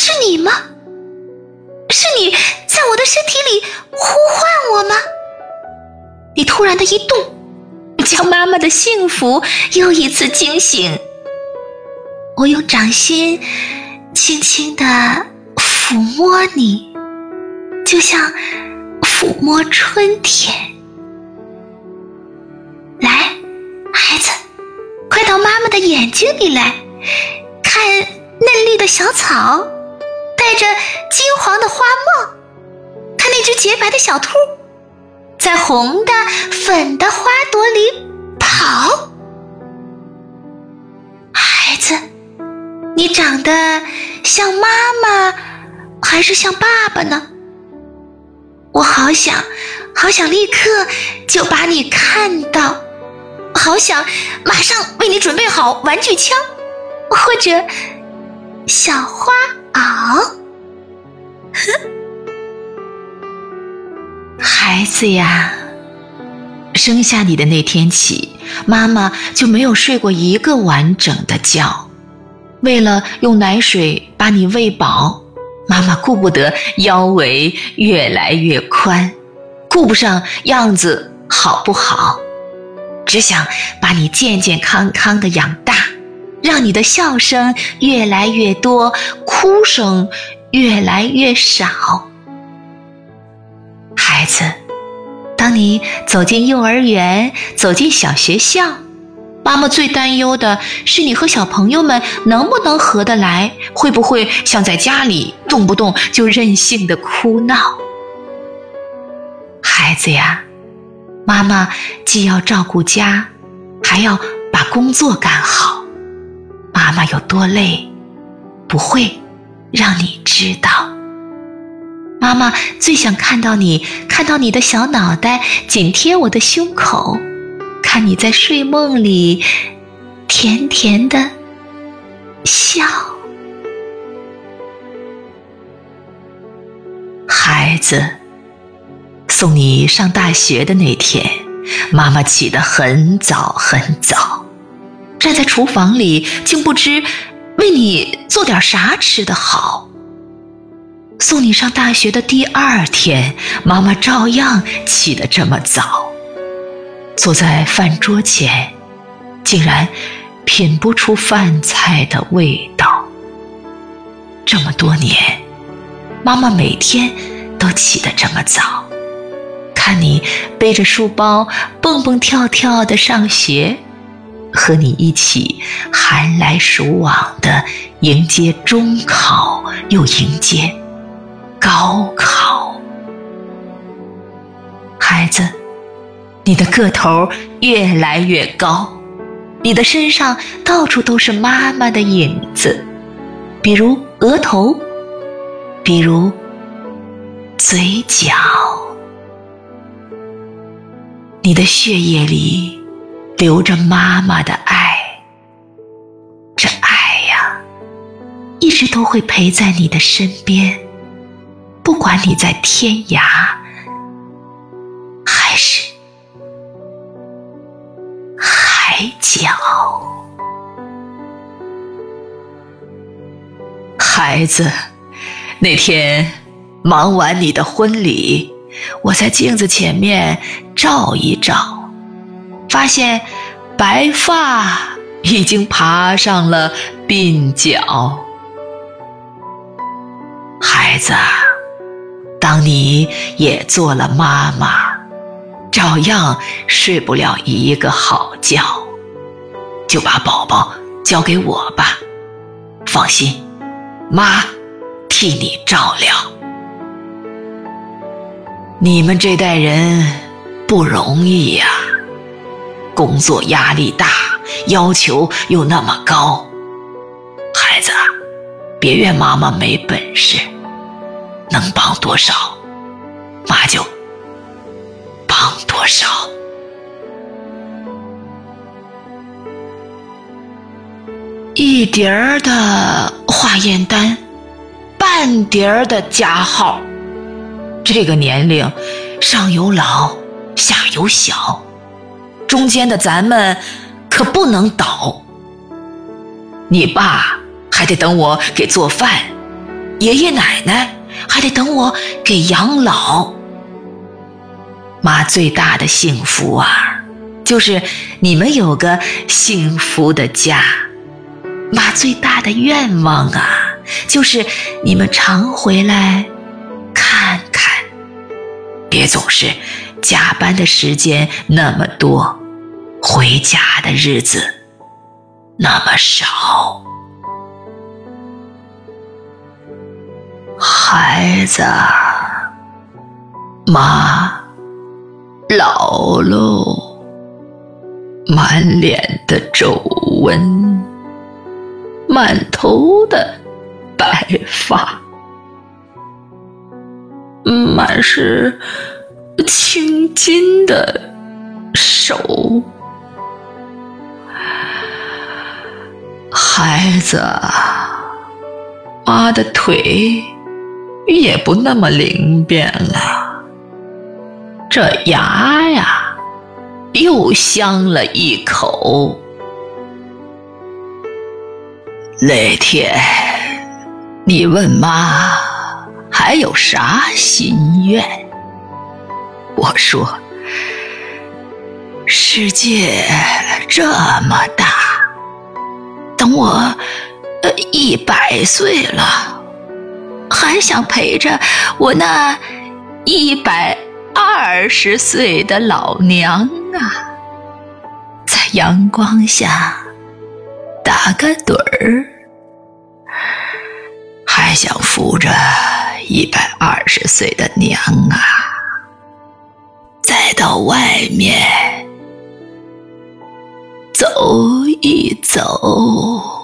是你吗？是你在我的身体里呼唤我吗？你突然的一动，将妈妈的幸福又一次惊醒。我用掌心轻轻的抚摸你，就像抚摸春天。来，孩子，快到妈妈的眼睛里来，看嫩绿的小草。着金黄的花帽，看那只洁白的小兔，在红的、粉的花朵里跑。孩子，你长得像妈妈还是像爸爸呢？我好想，好想立刻就把你看到，好想马上为你准备好玩具枪，或者小花袄。孩子呀，生下你的那天起，妈妈就没有睡过一个完整的觉。为了用奶水把你喂饱，妈妈顾不得腰围越来越宽，顾不上样子好不好，只想把你健健康康的养大，让你的笑声越来越多，哭声。越来越少，孩子，当你走进幼儿园，走进小学校，妈妈最担忧的是你和小朋友们能不能合得来，会不会像在家里动不动就任性的哭闹。孩子呀，妈妈既要照顾家，还要把工作干好，妈妈有多累，不会。让你知道，妈妈最想看到你，看到你的小脑袋紧贴我的胸口，看你在睡梦里甜甜的笑。孩子，送你上大学的那天，妈妈起得很早很早，站在厨房里，竟不知。为你做点啥吃的好？送你上大学的第二天，妈妈照样起得这么早，坐在饭桌前，竟然品不出饭菜的味道。这么多年，妈妈每天都起得这么早，看你背着书包蹦蹦跳跳的上学。和你一起寒来暑往的迎接中考，又迎接高考。孩子，你的个头越来越高，你的身上到处都是妈妈的影子，比如额头，比如嘴角，你的血液里。留着妈妈的爱，这爱呀，一直都会陪在你的身边，不管你在天涯还是海角。孩子，那天忙完你的婚礼，我在镜子前面照一照。发现白发已经爬上了鬓角，孩子，当你也做了妈妈，照样睡不了一个好觉，就把宝宝交给我吧，放心，妈替你照料。你们这代人不容易呀。工作压力大，要求又那么高，孩子，别怨妈妈没本事，能帮多少，妈就帮多少。一叠儿的化验单，半叠儿的加号，这个年龄，上有老，下有小。中间的咱们可不能倒，你爸还得等我给做饭，爷爷奶奶还得等我给养老。妈最大的幸福啊，就是你们有个幸福的家。妈最大的愿望啊，就是你们常回来看看，别总是加班的时间那么多，回家的日子那么少。孩子，妈老喽，满脸的皱纹，满头的白发，满是青筋的手，孩子，妈的腿。也不那么灵便了，这牙呀，又香了一口。那天，你问妈还有啥心愿？我说，世界这么大，等我呃一百岁了。还想陪着我那一百二十岁的老娘啊，在阳光下打个盹儿，还想扶着一百二十岁的娘啊，来到外面走一走。